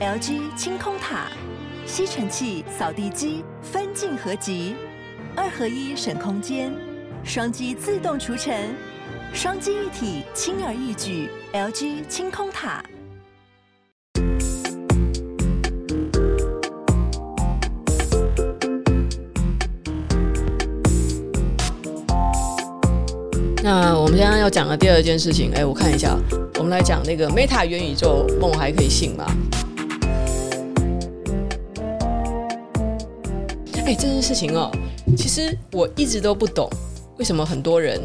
LG 清空塔，吸尘器、扫地机分镜合集，二合一省空间，双击自动除尘，双机一体轻而易举。LG 清空塔。那我们现在要讲的第二件事情，哎，我看一下，我们来讲那个 Meta 元宇宙梦还可以信吗？哎，这件事情哦，其实我一直都不懂，为什么很多人，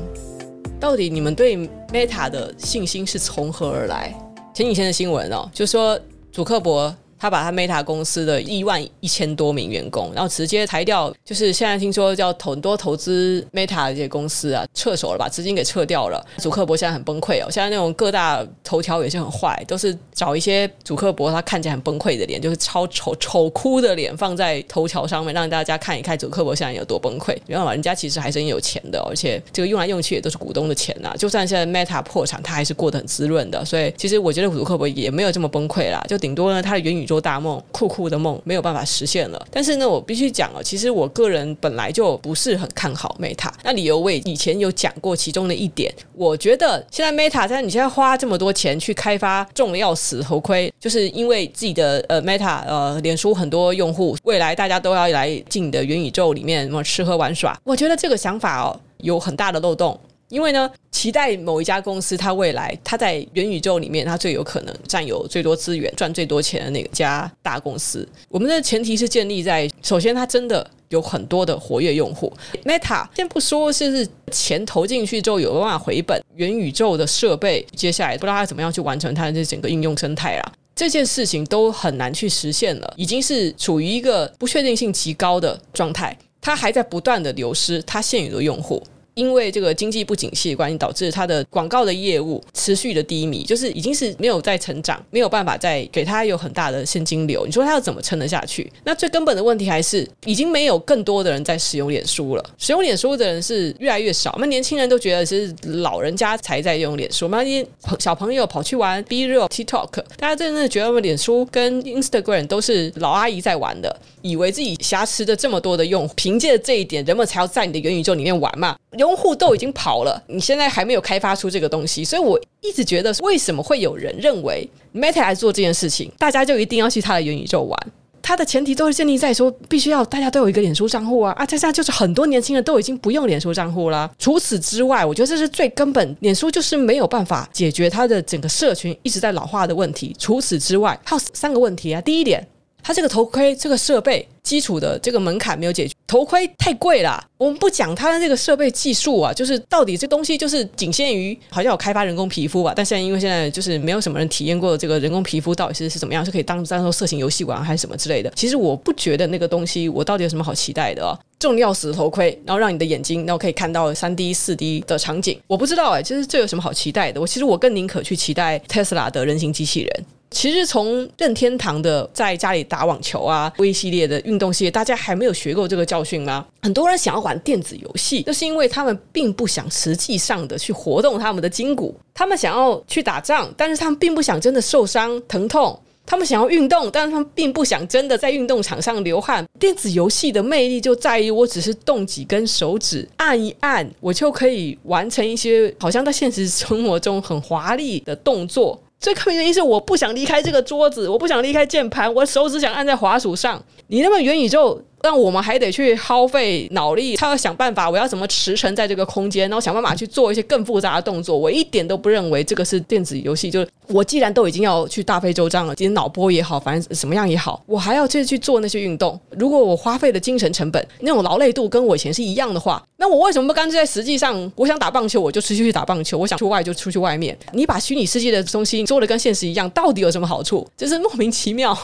到底你们对 Meta 的信心是从何而来？前几天的新闻哦，就说祖克伯。他把他 Meta 公司的一万一千多名员工，然后直接裁掉，就是现在听说叫很多投资 Meta 的这些公司啊，撤手了，把资金给撤掉了。祖克伯现在很崩溃哦，现在那种各大头条也是很坏，都是找一些祖克伯他看起来很崩溃的脸，就是超丑丑哭的脸放在头条上面，让大家看一看祖克伯现在有多崩溃。没办法人家其实还是很有钱的，而且这个用来用去也都是股东的钱呐。就算现在 Meta 破产，他还是过得很滋润的。所以其实我觉得祖克伯也没有这么崩溃啦，就顶多呢他的元宇宙。大梦，酷酷的梦没有办法实现了。但是呢，我必须讲哦，其实我个人本来就不是很看好 Meta。那理由我也以前有讲过其中的一点，我觉得现在 Meta 在你现在花这么多钱去开发重的要死头盔，就是因为自己的呃 Meta 呃脸书很多用户，未来大家都要来进你的元宇宙里面什么吃喝玩耍。我觉得这个想法哦有很大的漏洞。因为呢，期待某一家公司，它未来它在元宇宙里面，它最有可能占有最多资源、赚最多钱的那家大公司。我们的前提是建立在，首先它真的有很多的活跃用户。Meta 先不说是是钱投进去之后有办法回本，元宇宙的设备接下来不知道它怎么样去完成它的这整个应用生态啊，这件事情都很难去实现了，已经是处于一个不确定性极高的状态，它还在不断的流失它现有的用户。因为这个经济不景气的关系，导致它的广告的业务持续的低迷，就是已经是没有在成长，没有办法再给它有很大的现金流。你说它要怎么撑得下去？那最根本的问题还是已经没有更多的人在使用脸书了。使用脸书的人是越来越少。那年轻人都觉得是老人家才在用脸书，那些小朋友跑去玩 BeReal、TikTok，大家真的觉得脸书跟 Instagram 都是老阿姨在玩的，以为自己挟持着这么多的用户，凭借这一点，人们才要在你的元宇宙里面玩嘛？用户都已经跑了，你现在还没有开发出这个东西，所以我一直觉得，为什么会有人认为 Meta 来做这件事情，大家就一定要去他的元宇宙玩？它的前提都是建立在说，必须要大家都有一个脸书账户啊啊！这下就是很多年轻人都已经不用脸书账户了。除此之外，我觉得这是最根本，脸书就是没有办法解决它的整个社群一直在老化的问题。除此之外，还有三个问题啊。第一点，它这个头盔这个设备。基础的这个门槛没有解决，头盔太贵了。我们不讲它的这个设备技术啊，就是到底这东西就是仅限于好像有开发人工皮肤吧。但现在因为现在就是没有什么人体验过这个人工皮肤到底是是怎么样，是可以当当做色情游戏玩还是什么之类的。其实我不觉得那个东西我到底有什么好期待的啊。重要死的头盔，然后让你的眼睛然后可以看到三 D、四 D 的场景，我不知道哎，就是这有什么好期待的？我其实我更宁可去期待 Tesla 的人形机器人。其实从任天堂的在家里打网球啊微系列的运动系列，大家还没有学过这个教训吗？很多人想要玩电子游戏，就是因为他们并不想实际上的去活动他们的筋骨，他们想要去打仗，但是他们并不想真的受伤疼痛，他们想要运动，但是他们并不想真的在运动场上流汗。电子游戏的魅力就在于，我只是动几根手指，按一按，我就可以完成一些好像在现实生活中很华丽的动作。最根本原因是我不想离开这个桌子，我不想离开键盘，我手指想按在滑鼠上。你那么元宇宙。但我们还得去耗费脑力，他要想办法，我要怎么驰骋在这个空间，然后想办法去做一些更复杂的动作。我一点都不认为这个是电子游戏。就是我既然都已经要去大费周章了，今天脑波也好，反正什么样也好，我还要去去做那些运动。如果我花费的精神成本那种劳累度跟我以前是一样的话，那我为什么不干脆在实际上，我想打棒球我就出去去打棒球，我想出外就出去外面？你把虚拟世界的东西做的跟现实一样，到底有什么好处？就是莫名其妙。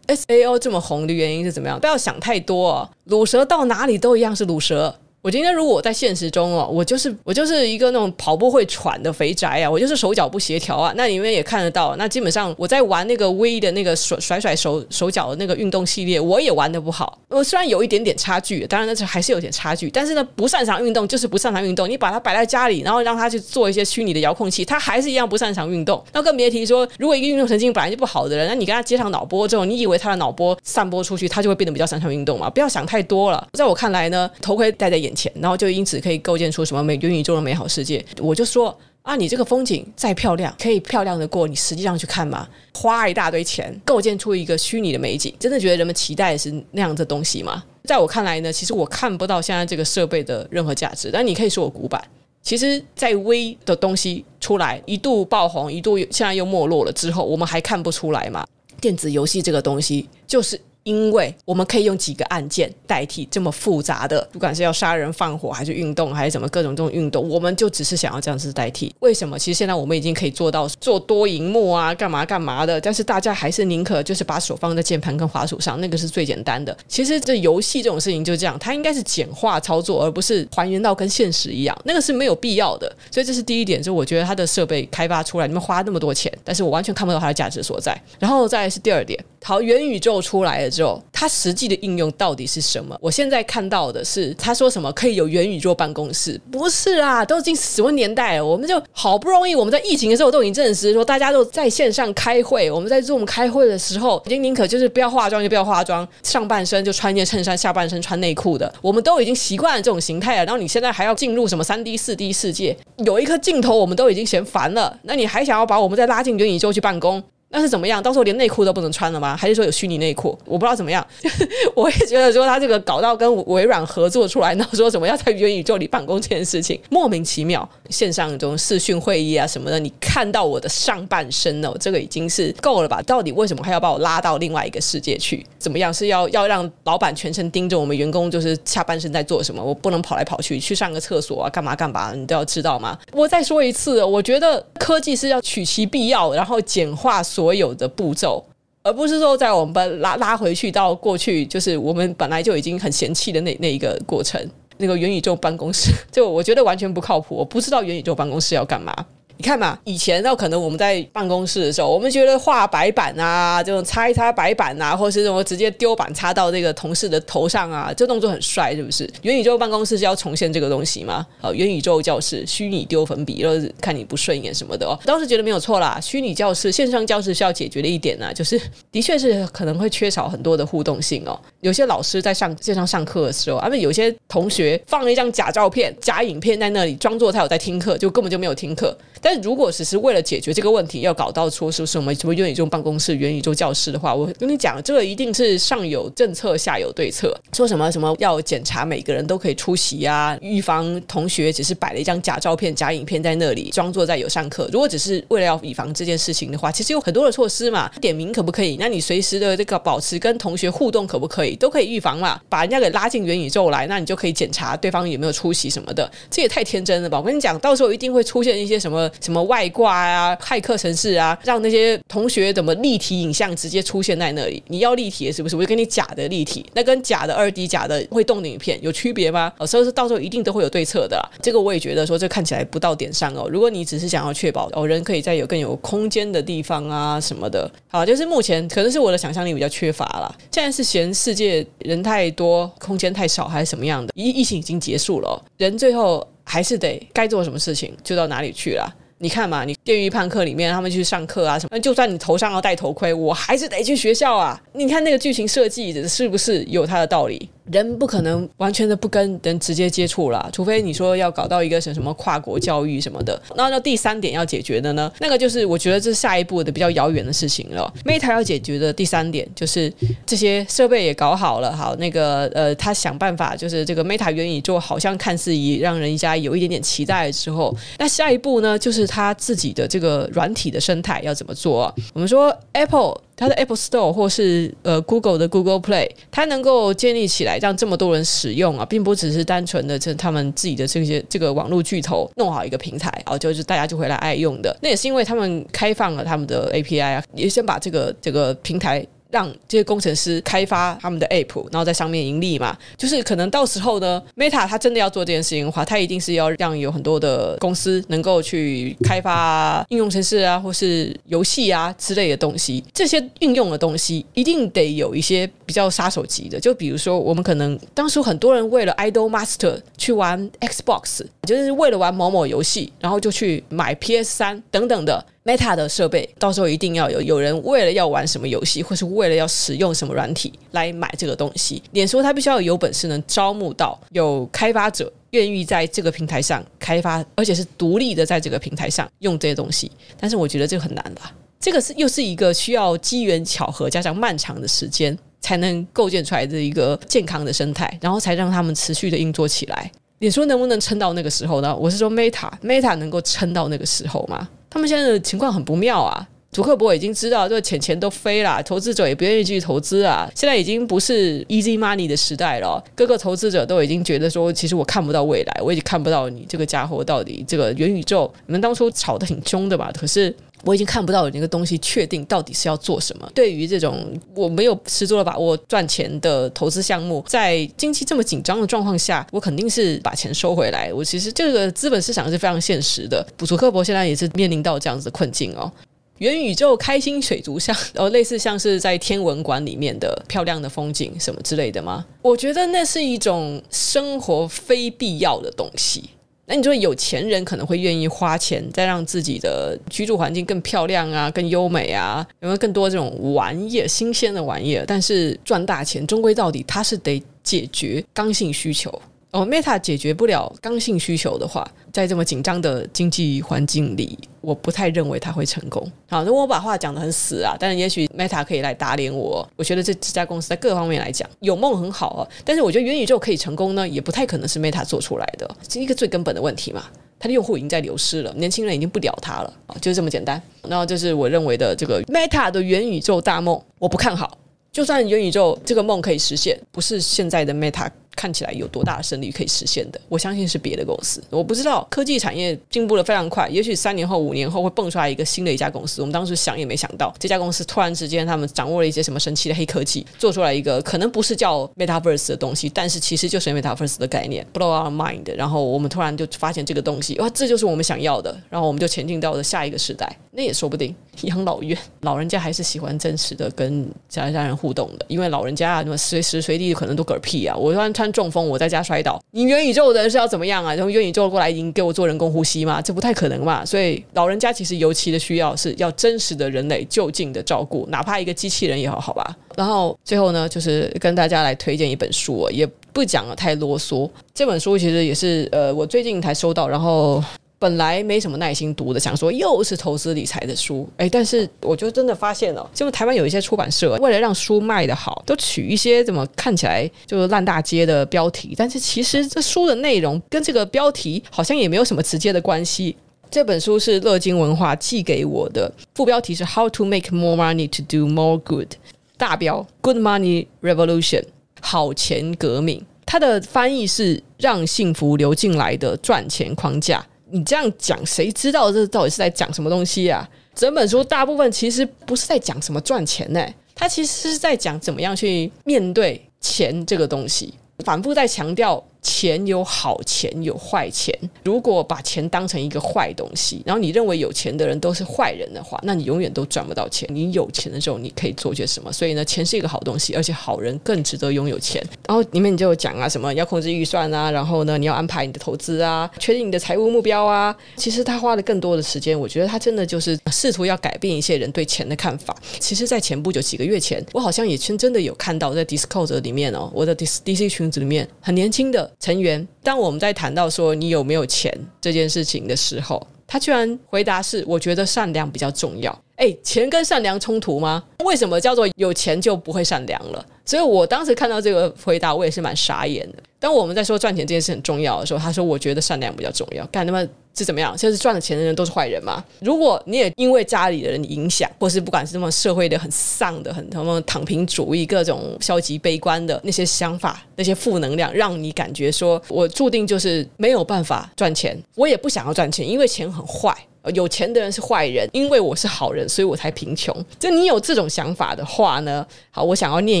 S A O 这么红的原因是怎么样？不要想太多哦，卤蛇到哪里都一样是卤蛇。我今天如果我在现实中哦，我就是我就是一个那种跑步会喘的肥宅啊，我就是手脚不协调啊。那你们也看得到，那基本上我在玩那个 V 的那个甩甩甩手手脚的那个运动系列，我也玩的不好。我虽然有一点点差距，当然那是还是有点差距，但是呢，不擅长运动就是不擅长运动。你把它摆在家里，然后让他去做一些虚拟的遥控器，他还是一样不擅长运动。那更别提说，如果一个运动神经本来就不好的人，那你跟他接上脑波之后，你以为他的脑波散播出去，他就会变得比较擅长运动吗？不要想太多了。在我看来呢，头盔戴在眼钱，然后就因此。可以构建出什么美元宇宙的美好世界？我就说啊，你这个风景再漂亮，可以漂亮的过你实际上去看吗？花一大堆钱构建出一个虚拟的美景，真的觉得人们期待是那样的东西吗？在我看来呢，其实我看不到现在这个设备的任何价值。但你可以说我古板。其实，在微的东西出来一度爆红，一度现在又没落了之后，我们还看不出来吗？电子游戏这个东西就是。因为我们可以用几个按键代替这么复杂的，不管是要杀人放火，还是运动，还是什么各种这种运动，我们就只是想要这样子代替。为什么？其实现在我们已经可以做到做多萤幕啊，干嘛干嘛的，但是大家还是宁可就是把手放在键盘跟滑鼠上，那个是最简单的。其实这游戏这种事情就这样，它应该是简化操作，而不是还原到跟现实一样，那个是没有必要的。所以这是第一点，就我觉得它的设备开发出来，你们花那么多钱，但是我完全看不到它的价值所在。然后再是第二点，好，元宇宙出来了之后，它实际的应用到底是什么？我现在看到的是，他说什么可以有元宇宙办公室？不是啊，都已经什么年代了？我们就好不容易，我们在疫情的时候都已经证实说，大家都在线上开会。我们在 Zoom 开会的时候，已经宁可就是不要化妆就不要化妆，上半身就穿件衬衫，下半身穿内裤的。我们都已经习惯了这种形态了。然后你现在还要进入什么三 D、四 D 世界？有一颗镜头，我们都已经嫌烦了。那你还想要把我们再拉进元宇宙去办公？那是怎么样？到时候连内裤都不能穿了吗？还是说有虚拟内裤？我不知道怎么样。我也觉得说他这个搞到跟微软合作出来，然后说怎么要在元宇宙里办公这件事情，莫名其妙。线上这种视讯会议啊什么的，你看到我的上半身哦，这个已经是够了吧？到底为什么还要把我拉到另外一个世界去？怎么样？是要要让老板全程盯着我们员工，就是下半身在做什么？我不能跑来跑去，去上个厕所啊，干嘛干嘛？你都要知道吗？我再说一次，我觉得科技是要取其必要，然后简化所有的步骤，而不是说在我们拉拉回去到过去，就是我们本来就已经很嫌弃的那那一个过程。那个元宇宙办公室，就我觉得完全不靠谱。我不知道元宇宙办公室要干嘛。你看嘛，以前那可能我们在办公室的时候，我们觉得画白板啊，这种擦一擦白板啊，或是什么直接丢板擦到这个同事的头上啊，这动作很帅，是不是？元宇宙办公室是要重现这个东西吗？呃，元宇宙教室，虚拟丢粉笔，然后看你不顺眼什么的哦，当时觉得没有错啦。虚拟教室、线上教室需要解决的一点呢、就是的确是可能会缺少很多的互动性哦。有些老师在上线上上课的时候，啊，有些同学放了一张假照片、假影片在那里，装作他有在听课，就根本就没有听课。但如果只是为了解决这个问题，要搞到说是什么什么元宇宙办公室、元宇宙教室的话，我跟你讲，这个一定是上有政策，下有对策。说什么什么要检查每个人都可以出席啊，预防同学只是摆了一张假照片、假影片在那里，装作在有上课。如果只是为了要以防这件事情的话，其实有很多的措施嘛。点名可不可以？那你随时的这个保持跟同学互动可不可以？都可以预防嘛。把人家给拉进元宇宙来，那你就可以检查对方有没有出席什么的。这也太天真了吧！我跟你讲，到时候一定会出现一些什么什么外挂。啊，骇客城市啊，让那些同学怎么立体影像直接出现在那里？你要立体的是不是？我就给你假的立体，那跟假的二 D 假的会动的影片有区别吗？哦，所以说到时候一定都会有对策的啦。这个我也觉得说，这看起来不到点上哦。如果你只是想要确保哦，人可以在有更有空间的地方啊什么的，好，就是目前可能是我的想象力比较缺乏啦。现在是嫌世界人太多，空间太少，还是什么样的？疫疫情已经结束了，人最后还是得该做什么事情就到哪里去了。你看嘛，你《电狱判客》里面他们去上课啊什么，就算你头上要戴头盔，我还是得去学校啊。你看那个剧情设计是不是有它的道理？人不可能完全的不跟人直接接触啦，除非你说要搞到一个什什么跨国教育什么的。那那第三点要解决的呢？那个就是我觉得这是下一步的比较遥远的事情了。Meta 要解决的第三点就是这些设备也搞好了，好那个呃，他想办法就是这个 Meta 元宇宙好像看似一让人家有一点点期待之后，那下一步呢，就是他自己的这个软体的生态要怎么做？我们说 Apple。它的 Apple Store 或是呃 Google 的 Google Play，它能够建立起来，让这么多人使用啊，并不只是单纯的这他们自己的这些这个网络巨头弄好一个平台啊，就是大家就会来爱用的。那也是因为他们开放了他们的 API 啊，也先把这个这个平台。让这些工程师开发他们的 App，然后在上面盈利嘛。就是可能到时候呢，Meta 它真的要做这件事情的话，它一定是要让有很多的公司能够去开发应用程式啊，或是游戏啊之类的东西。这些运用的东西一定得有一些比较杀手级的，就比如说我们可能当初很多人为了 Idol Master 去玩 Xbox，就是为了玩某某游戏，然后就去买 PS 三等等的。Meta 的设备，到时候一定要有有人为了要玩什么游戏，或是为了要使用什么软体来买这个东西。脸书它必须要有本事能招募到有开发者愿意在这个平台上开发，而且是独立的在这个平台上用这些东西。但是我觉得这个很难吧？这个是又是一个需要机缘巧合加上漫长的时间才能构建出来的一个健康的生态，然后才让他们持续的运作起来。脸书能不能撑到那个时候呢？我是说 Meta，Meta 能够撑到那个时候吗？他们现在的情况很不妙啊！祖克伯已经知道这个钱钱都飞了，投资者也不愿意继续投资啊。现在已经不是 easy money 的时代了，各个投资者都已经觉得说，其实我看不到未来，我已经看不到你这个家伙到底这个元宇宙，你们当初炒的挺凶的吧？可是。我已经看不到有那个东西确定到底是要做什么。对于这种我没有十足的把握赚钱的投资项目，在经济这么紧张的状况下，我肯定是把钱收回来。我其实这个资本市场是非常现实的。祖克伯现在也是面临到这样子的困境哦。元宇宙开心水族箱，哦，类似像是在天文馆里面的漂亮的风景什么之类的吗？我觉得那是一种生活非必要的东西。那你说有钱人可能会愿意花钱，再让自己的居住环境更漂亮啊，更优美啊，有没有更多这种玩意儿、新鲜的玩意儿？但是赚大钱，终归到底，他是得解决刚性需求。哦，Meta 解决不了刚性需求的话，在这么紧张的经济环境里，我不太认为它会成功。好，如果我把话讲得很死啊，但是也许 Meta 可以来打脸我。我觉得这这家公司在各方面来讲有梦很好啊，但是我觉得元宇宙可以成功呢，也不太可能是 Meta 做出来的，是一个最根本的问题嘛。它的用户已经在流失了，年轻人已经不鸟它了啊，就是这么简单。然后这是我认为的这个 Meta 的元宇宙大梦，我不看好。就算元宇宙这个梦可以实现，不是现在的 Meta。看起来有多大的胜率可以实现的？我相信是别的公司。我不知道科技产业进步的非常快，也许三年后、五年后会蹦出来一个新的一家公司。我们当时想也没想到，这家公司突然之间他们掌握了一些什么神奇的黑科技，做出来一个可能不是叫 Metaverse 的东西，但是其实就是 Metaverse 的概念，blow our mind。然后我们突然就发现这个东西，哇，这就是我们想要的。然后我们就前进到了下一个时代，那也说不定。养老院，老人家还是喜欢真实的跟家家人互动的，因为老人家啊，那么随时随地可能都嗝屁啊。我突然穿中风，我在家。摔倒，你元宇宙的人是要怎么样啊？然后元宇宙过来，已经给我做人工呼吸嘛？这不太可能嘛。所以老人家其实尤其的需要是要真实的人类就近的照顾，哪怕一个机器人也好，好吧。然后最后呢，就是跟大家来推荐一本书，也不讲的太啰嗦。这本书其实也是呃，我最近才收到，然后。本来没什么耐心读的，想说又是投资理财的书，哎，但是我就真的发现了，就是台湾有一些出版社为了让书卖得好，都取一些怎么看起来就是烂大街的标题，但是其实这书的内容跟这个标题好像也没有什么直接的关系。这本书是乐金文化寄给我的，副标题是 How to Make More Money to Do More Good，大标 Good Money Revolution，好钱革命。它的翻译是让幸福流进来的赚钱框架。你这样讲，谁知道这到底是在讲什么东西啊？整本书大部分其实不是在讲什么赚钱呢，它其实是在讲怎么样去面对钱这个东西，反复在强调。钱有好钱有坏钱，如果把钱当成一个坏东西，然后你认为有钱的人都是坏人的话，那你永远都赚不到钱。你有钱的时候，你可以做些什么？所以呢，钱是一个好东西，而且好人更值得拥有钱。然后里面你就讲啊，什么要控制预算啊，然后呢，你要安排你的投资啊，确定你的财务目标啊。其实他花了更多的时间，我觉得他真的就是试图要改变一些人对钱的看法。其实，在前不久几个月前，我好像也真真的有看到在 Discord 里面哦，我的 DC 群组里面很年轻的。成员，当我们在谈到说你有没有钱这件事情的时候，他居然回答是：我觉得善良比较重要。哎，钱跟善良冲突吗？为什么叫做有钱就不会善良了？所以我当时看到这个回答，我也是蛮傻眼的。当我们在说赚钱这件事很重要的时候，他说我觉得善良比较重要。干他妈是怎么样？就是赚了钱的人都是坏人吗？如果你也因为家里的人影响，或是不管是什么社会的很丧的、很他妈躺平主义、各种消极悲观的那些想法、那些负能量，让你感觉说我注定就是没有办法赚钱，我也不想要赚钱，因为钱很坏。有钱的人是坏人，因为我是好人，所以我才贫穷。就你有这种想法的话呢，好，我想要念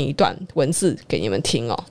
一段文字给你们听哦，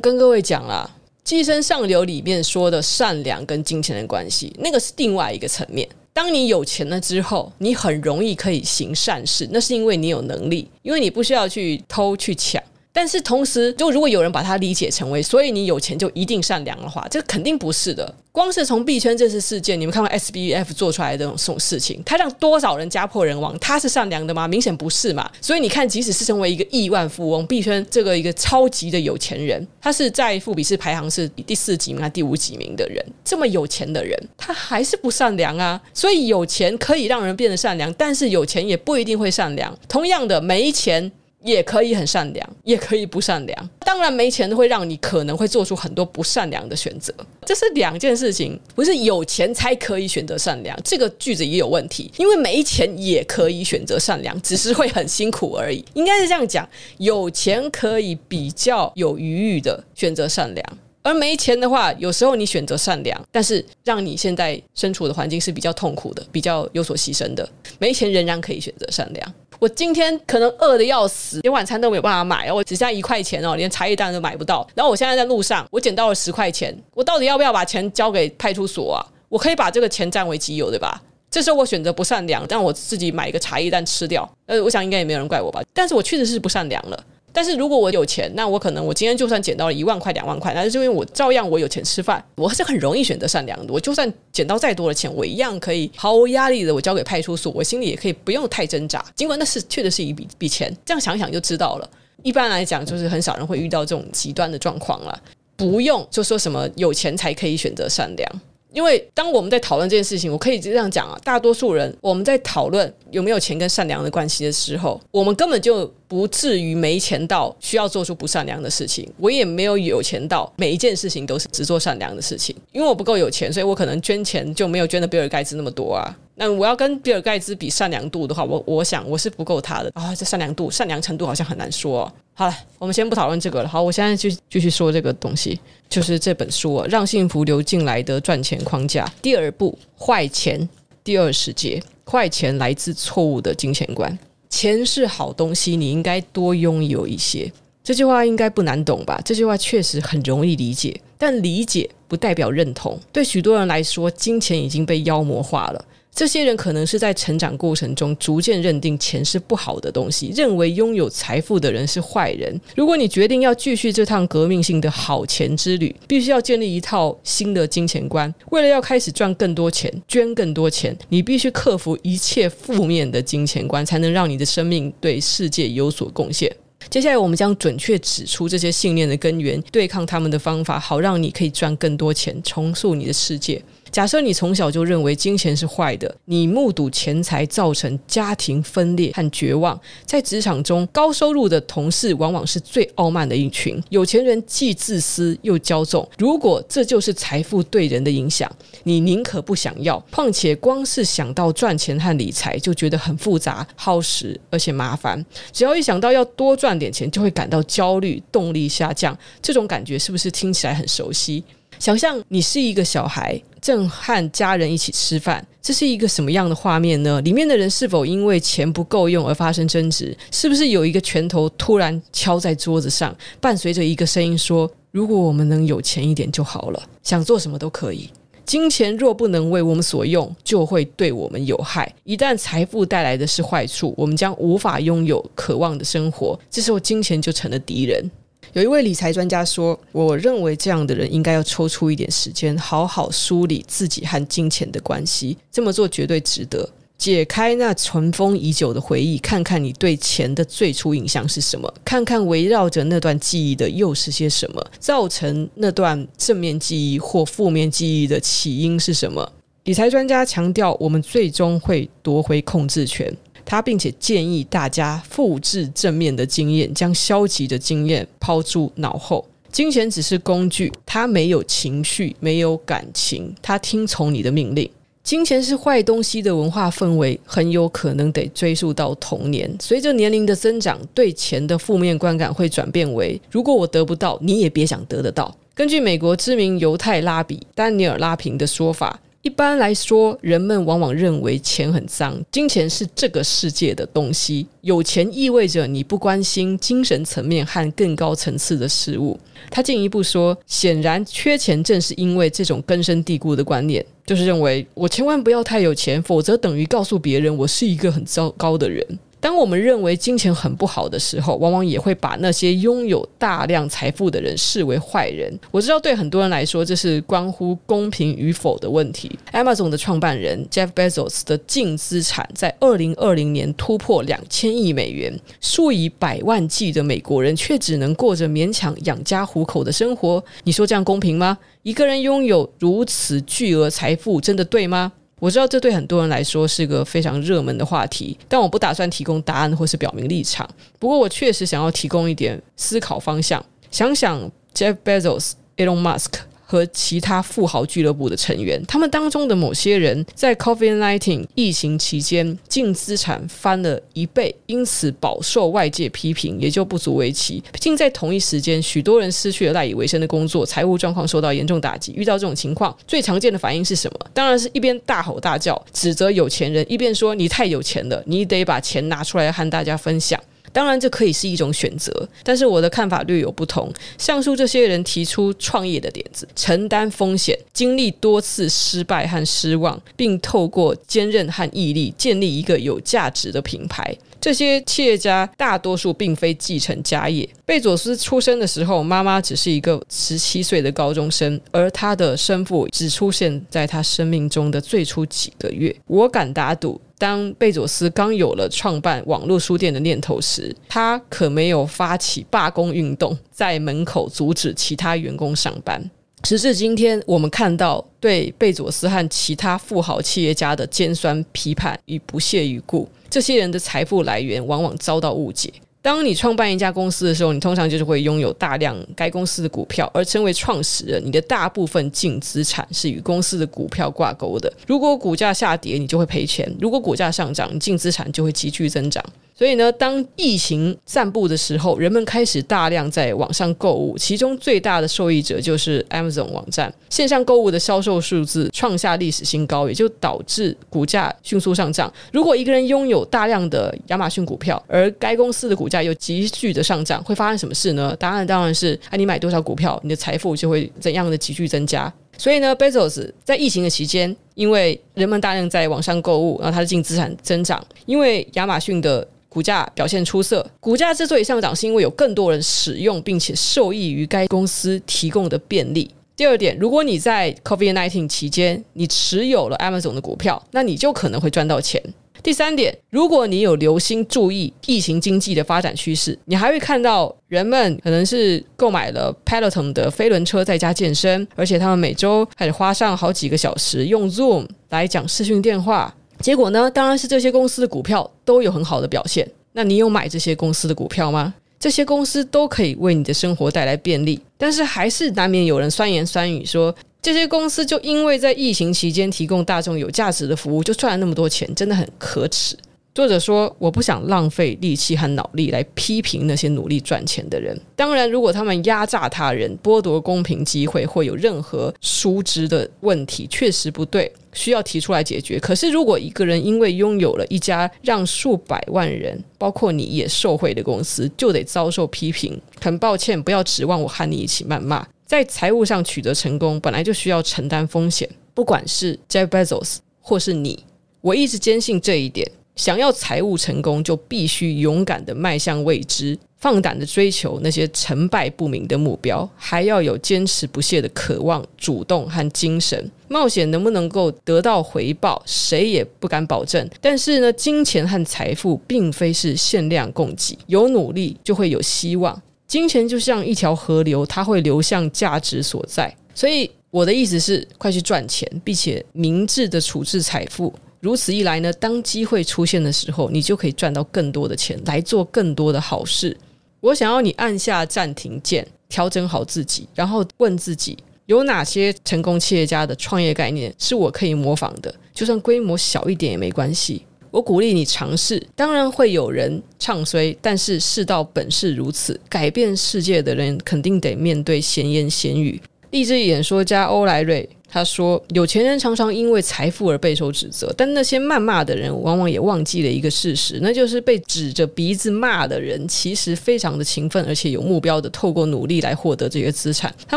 跟各位讲啦，《寄生上流》里面说的善良跟金钱的关系，那个是另外一个层面。当你有钱了之后，你很容易可以行善事，那是因为你有能力，因为你不需要去偷去抢。但是同时，就如果有人把它理解成为，所以你有钱就一定善良的话，这肯定不是的。光是从币圈这次事件，你们看看 SBF 做出来的这种事情，他让多少人家破人亡，他是善良的吗？明显不是嘛。所以你看，即使是成为一个亿万富翁，币圈这个一个超级的有钱人，他是在富比士排行是第四几名还是第五几名的人，这么有钱的人，他还是不善良啊。所以有钱可以让人变得善良，但是有钱也不一定会善良。同样的，没钱。也可以很善良，也可以不善良。当然，没钱会让你可能会做出很多不善良的选择，这是两件事情。不是有钱才可以选择善良，这个句子也有问题。因为没钱也可以选择善良，只是会很辛苦而已。应该是这样讲：有钱可以比较有余裕的选择善良，而没钱的话，有时候你选择善良，但是让你现在身处的环境是比较痛苦的，比较有所牺牲的。没钱仍然可以选择善良。我今天可能饿的要死，连晚餐都没有办法买，我只剩下一块钱哦，连茶叶蛋都买不到。然后我现在在路上，我捡到了十块钱，我到底要不要把钱交给派出所啊？我可以把这个钱占为己有，对吧？这时候我选择不善良，让我自己买一个茶叶蛋吃掉。呃，我想应该也没有人怪我吧。但是我确实是不善良了。但是如果我有钱，那我可能我今天就算捡到了一万块、两万块，那是因为我照样我有钱吃饭，我是很容易选择善良的。我就算捡到再多的钱，我一样可以毫无压力的我交给派出所，我心里也可以不用太挣扎。尽管那是确实是一笔笔钱，这样想想就知道了。一般来讲，就是很少人会遇到这种极端的状况了。不用就说什么有钱才可以选择善良。因为当我们在讨论这件事情，我可以这样讲啊，大多数人我们在讨论有没有钱跟善良的关系的时候，我们根本就不至于没钱到需要做出不善良的事情。我也没有有钱到每一件事情都是只做善良的事情，因为我不够有钱，所以我可能捐钱就没有捐的比尔盖茨那么多啊。那我要跟比尔盖茨比善良度的话，我我想我是不够他的啊。这善良度、善良程度好像很难说哦。好了，我们先不讨论这个了。好，我现在就继续说这个东西，就是这本书《让幸福流进来的赚钱框架》第二部《坏钱》第二十节：坏钱来自错误的金钱观。钱是好东西，你应该多拥有一些。这句话应该不难懂吧？这句话确实很容易理解，但理解不代表认同。对许多人来说，金钱已经被妖魔化了。这些人可能是在成长过程中逐渐认定钱是不好的东西，认为拥有财富的人是坏人。如果你决定要继续这趟革命性的好钱之旅，必须要建立一套新的金钱观。为了要开始赚更多钱、捐更多钱，你必须克服一切负面的金钱观，才能让你的生命对世界有所贡献。接下来，我们将准确指出这些信念的根源，对抗他们的方法，好让你可以赚更多钱，重塑你的世界。假设你从小就认为金钱是坏的，你目睹钱财造成家庭分裂和绝望，在职场中，高收入的同事往往是最傲慢的一群，有钱人既自私又骄纵。如果这就是财富对人的影响，你宁可不想要。况且，光是想到赚钱和理财就觉得很复杂、耗时而且麻烦。只要一想到要多赚点钱，就会感到焦虑、动力下降。这种感觉是不是听起来很熟悉？想象你是一个小孩，正和家人一起吃饭，这是一个什么样的画面呢？里面的人是否因为钱不够用而发生争执？是不是有一个拳头突然敲在桌子上，伴随着一个声音说：“如果我们能有钱一点就好了，想做什么都可以。金钱若不能为我们所用，就会对我们有害。一旦财富带来的是坏处，我们将无法拥有渴望的生活。这时候，金钱就成了敌人。”有一位理财专家说：“我认为这样的人应该要抽出一点时间，好好梳理自己和金钱的关系。这么做绝对值得。解开那尘封已久的回忆，看看你对钱的最初印象是什么，看看围绕着那段记忆的又是些什么，造成那段正面记忆或负面记忆的起因是什么。”理财专家强调，我们最终会夺回控制权。他并且建议大家复制正面的经验，将消极的经验抛诸脑后。金钱只是工具，它没有情绪，没有感情，它听从你的命令。金钱是坏东西的文化氛围，很有可能得追溯到童年。随着年龄的增长，对钱的负面观感会转变为：如果我得不到，你也别想得得到。根据美国知名犹太拉比丹尼尔拉平的说法。一般来说，人们往往认为钱很脏，金钱是这个世界的东西。有钱意味着你不关心精神层面和更高层次的事物。他进一步说，显然缺钱正是因为这种根深蒂固的观念，就是认为我千万不要太有钱，否则等于告诉别人我是一个很糟糕的人。当我们认为金钱很不好的时候，往往也会把那些拥有大量财富的人视为坏人。我知道对很多人来说，这是关乎公平与否的问题。Amazon 的创办人 Jeff Bezos 的净资产在二零二零年突破两千亿美元，数以百万计的美国人却只能过着勉强养家糊口的生活。你说这样公平吗？一个人拥有如此巨额财富，真的对吗？我知道这对很多人来说是个非常热门的话题，但我不打算提供答案或是表明立场。不过，我确实想要提供一点思考方向。想想 Jeff Bezos、Elon Musk。和其他富豪俱乐部的成员，他们当中的某些人在 COVID-19 疫情期间净资产翻了一倍，因此饱受外界批评，也就不足为奇。毕竟在同一时间，许多人失去了赖以为生的工作，财务状况受到严重打击。遇到这种情况，最常见的反应是什么？当然是一边大吼大叫，指责有钱人，一边说你太有钱了，你得把钱拿出来和大家分享。当然，这可以是一种选择，但是我的看法略有不同。上述这些人提出创业的点子，承担风险，经历多次失败和失望，并透过坚韧和毅力建立一个有价值的品牌。这些企业家大多数并非继承家业。贝佐斯出生的时候，妈妈只是一个十七岁的高中生，而他的生父只出现在他生命中的最初几个月。我敢打赌。当贝佐斯刚有了创办网络书店的念头时，他可没有发起罢工运动，在门口阻止其他员工上班。时至今天，我们看到对贝佐斯和其他富豪企业家的尖酸批判与不屑一顾，这些人的财富来源往往遭到误解。当你创办一家公司的时候，你通常就是会拥有大量该公司的股票，而成为创始人，你的大部分净资产是与公司的股票挂钩的。如果股价下跌，你就会赔钱；如果股价上涨，净资产就会急剧增长。所以呢，当疫情散布的时候，人们开始大量在网上购物，其中最大的受益者就是 Amazon 网站。线上购物的销售数字创下历史新高，也就导致股价迅速上涨。如果一个人拥有大量的亚马逊股票，而该公司的股价又急剧的上涨，会发生什么事呢？答案当然是：啊，你买多少股票，你的财富就会怎样的急剧增加。所以呢，Bezos 在疫情的期间，因为人们大量在网上购物，然后他的净资产增长，因为亚马逊的股价表现出色，股价之所以上涨，是因为有更多人使用并且受益于该公司提供的便利。第二点，如果你在 COVID-19 期间你持有了 Amazon 的股票，那你就可能会赚到钱。第三点，如果你有留心注意疫情经济的发展趋势，你还会看到人们可能是购买了 Peloton 的飞轮车在家健身，而且他们每周还得花上好几个小时用 Zoom 来讲视讯电话。结果呢，当然是这些公司的股票都有很好的表现。那你有买这些公司的股票吗？这些公司都可以为你的生活带来便利，但是还是难免有人酸言酸语说，这些公司就因为在疫情期间提供大众有价值的服务，就赚了那么多钱，真的很可耻。作者说：“我不想浪费力气和脑力来批评那些努力赚钱的人。当然，如果他们压榨他人、剥夺公平机会或有任何疏失的问题，确实不对，需要提出来解决。可是，如果一个人因为拥有了一家让数百万人，包括你也受惠的公司，就得遭受批评，很抱歉，不要指望我和你一起谩骂。在财务上取得成功，本来就需要承担风险，不管是 Jeff Bezos 或是你，我一直坚信这一点。”想要财务成功，就必须勇敢地迈向未知，放胆地追求那些成败不明的目标，还要有坚持不懈的渴望、主动和精神。冒险能不能够得到回报，谁也不敢保证。但是呢，金钱和财富并非是限量供给，有努力就会有希望。金钱就像一条河流，它会流向价值所在。所以我的意思是，快去赚钱，并且明智地处置财富。如此一来呢，当机会出现的时候，你就可以赚到更多的钱，来做更多的好事。我想要你按下暂停键，调整好自己，然后问自己：有哪些成功企业家的创业概念是我可以模仿的？就算规模小一点也没关系。我鼓励你尝试。当然会有人唱衰，但是世道本是如此，改变世界的人肯定得面对闲言闲语。励志演说家欧莱瑞他说：“有钱人常常因为财富而备受指责，但那些谩骂的人往往也忘记了一个事实，那就是被指着鼻子骂的人其实非常的勤奋，而且有目标的透过努力来获得这些资产。他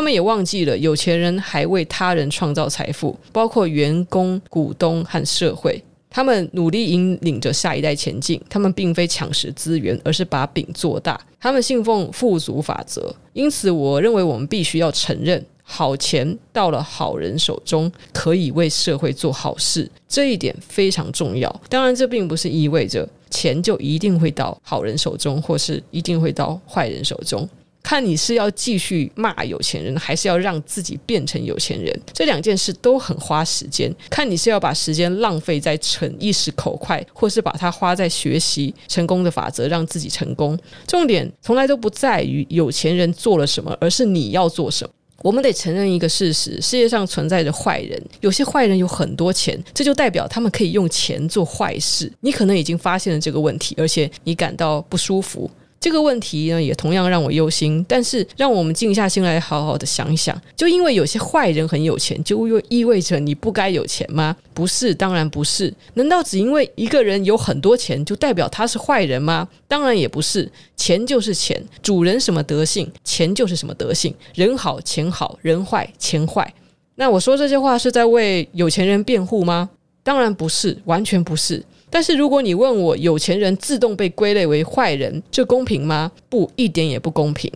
们也忘记了，有钱人还为他人创造财富，包括员工、股东和社会。他们努力引领着下一代前进。他们并非抢食资源，而是把饼做大。他们信奉富足法则。因此，我认为我们必须要承认。”好钱到了好人手中，可以为社会做好事，这一点非常重要。当然，这并不是意味着钱就一定会到好人手中，或是一定会到坏人手中。看你是要继续骂有钱人，还是要让自己变成有钱人，这两件事都很花时间。看你是要把时间浪费在逞一时口快，或是把它花在学习成功的法则，让自己成功。重点从来都不在于有钱人做了什么，而是你要做什么。我们得承认一个事实：世界上存在着坏人，有些坏人有很多钱，这就代表他们可以用钱做坏事。你可能已经发现了这个问题，而且你感到不舒服。这个问题呢，也同样让我忧心。但是，让我们静下心来，好好的想一想：就因为有些坏人很有钱，就意味意味着你不该有钱吗？不是，当然不是。难道只因为一个人有很多钱，就代表他是坏人吗？当然也不是。钱就是钱，主人什么德性，钱就是什么德性。人好钱好，人坏钱坏。那我说这些话是在为有钱人辩护吗？当然不是，完全不是。但是如果你问我，有钱人自动被归类为坏人，这公平吗？不，一点也不公平。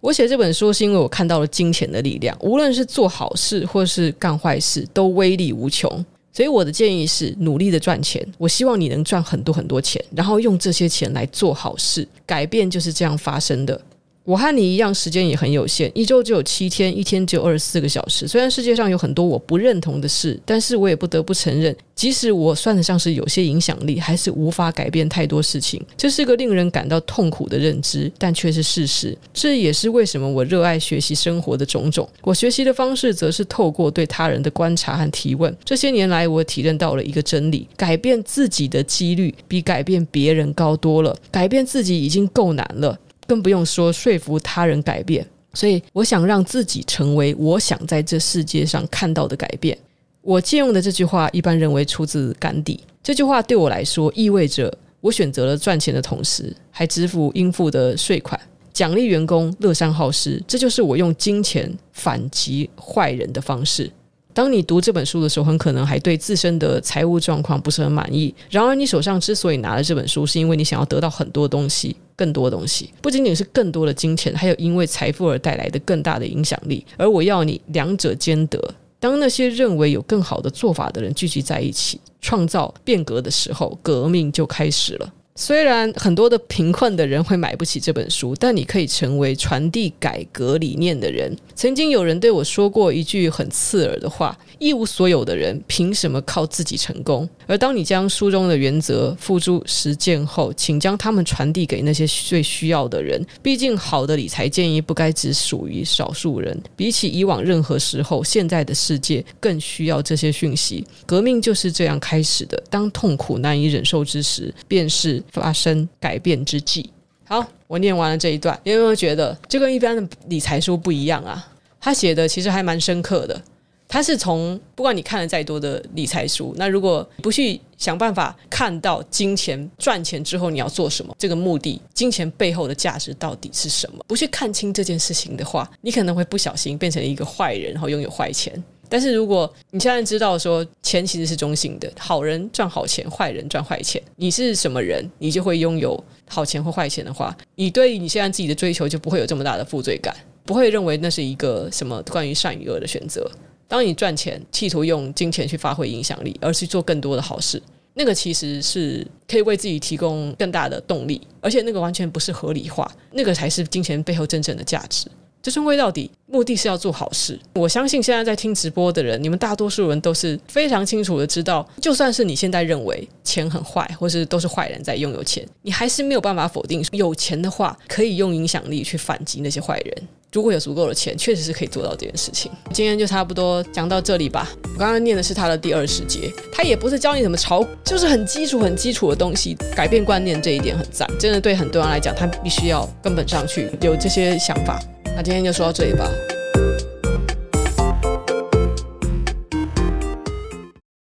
我写这本书是因为我看到了金钱的力量，无论是做好事或是干坏事，都威力无穷。所以我的建议是，努力的赚钱。我希望你能赚很多很多钱，然后用这些钱来做好事。改变就是这样发生的。我和你一样，时间也很有限，一周只有七天，一天只有二十四个小时。虽然世界上有很多我不认同的事，但是我也不得不承认，即使我算得上是有些影响力，还是无法改变太多事情。这是个令人感到痛苦的认知，但却是事实。这也是为什么我热爱学习生活的种种。我学习的方式，则是透过对他人的观察和提问。这些年来，我体认到了一个真理：改变自己的几率比改变别人高多了。改变自己已经够难了。更不用说说服他人改变，所以我想让自己成为我想在这世界上看到的改变。我借用的这句话，一般认为出自甘地。这句话对我来说，意味着我选择了赚钱的同时，还支付应付的税款，奖励员工，乐善好施。这就是我用金钱反击坏人的方式。当你读这本书的时候，很可能还对自身的财务状况不是很满意。然而，你手上之所以拿了这本书，是因为你想要得到很多东西，更多东西，不仅仅是更多的金钱，还有因为财富而带来的更大的影响力。而我要你两者兼得。当那些认为有更好的做法的人聚集在一起，创造变革的时候，革命就开始了。虽然很多的贫困的人会买不起这本书，但你可以成为传递改革理念的人。曾经有人对我说过一句很刺耳的话：“一无所有的人凭什么靠自己成功？”而当你将书中的原则付诸实践后，请将它们传递给那些最需要的人。毕竟，好的理财建议不该只属于少数人。比起以往任何时候，现在的世界更需要这些讯息。革命就是这样开始的。当痛苦难以忍受之时，便是。发生改变之际。好，我念完了这一段，你有没有觉得这跟一般的理财书不一样啊？他写的其实还蛮深刻的。他是从不管你看了再多的理财书，那如果不去想办法看到金钱赚钱之后你要做什么，这个目的，金钱背后的价值到底是什么？不去看清这件事情的话，你可能会不小心变成一个坏人，然后拥有坏钱。但是如果你现在知道说钱其实是中性的，好人赚好钱，坏人赚坏钱，你是什么人，你就会拥有好钱或坏钱的话，你对你现在自己的追求就不会有这么大的负罪感，不会认为那是一个什么关于善与恶的选择。当你赚钱，企图用金钱去发挥影响力，而去做更多的好事，那个其实是可以为自己提供更大的动力，而且那个完全不是合理化，那个才是金钱背后真正的价值。就是归到底，目的是要做好事。我相信现在在听直播的人，你们大多数人都是非常清楚的知道，就算是你现在认为钱很坏，或是都是坏人在拥有钱，你还是没有办法否定有钱的话可以用影响力去反击那些坏人。如果有足够的钱，确实是可以做到这件事情。今天就差不多讲到这里吧。我刚刚念的是他的第二十节，他也不是教你怎么炒，就是很基础、很基础的东西。改变观念这一点很赞，真的对很多人来讲，他必须要根本上去有这些想法。那今天就说到这里吧。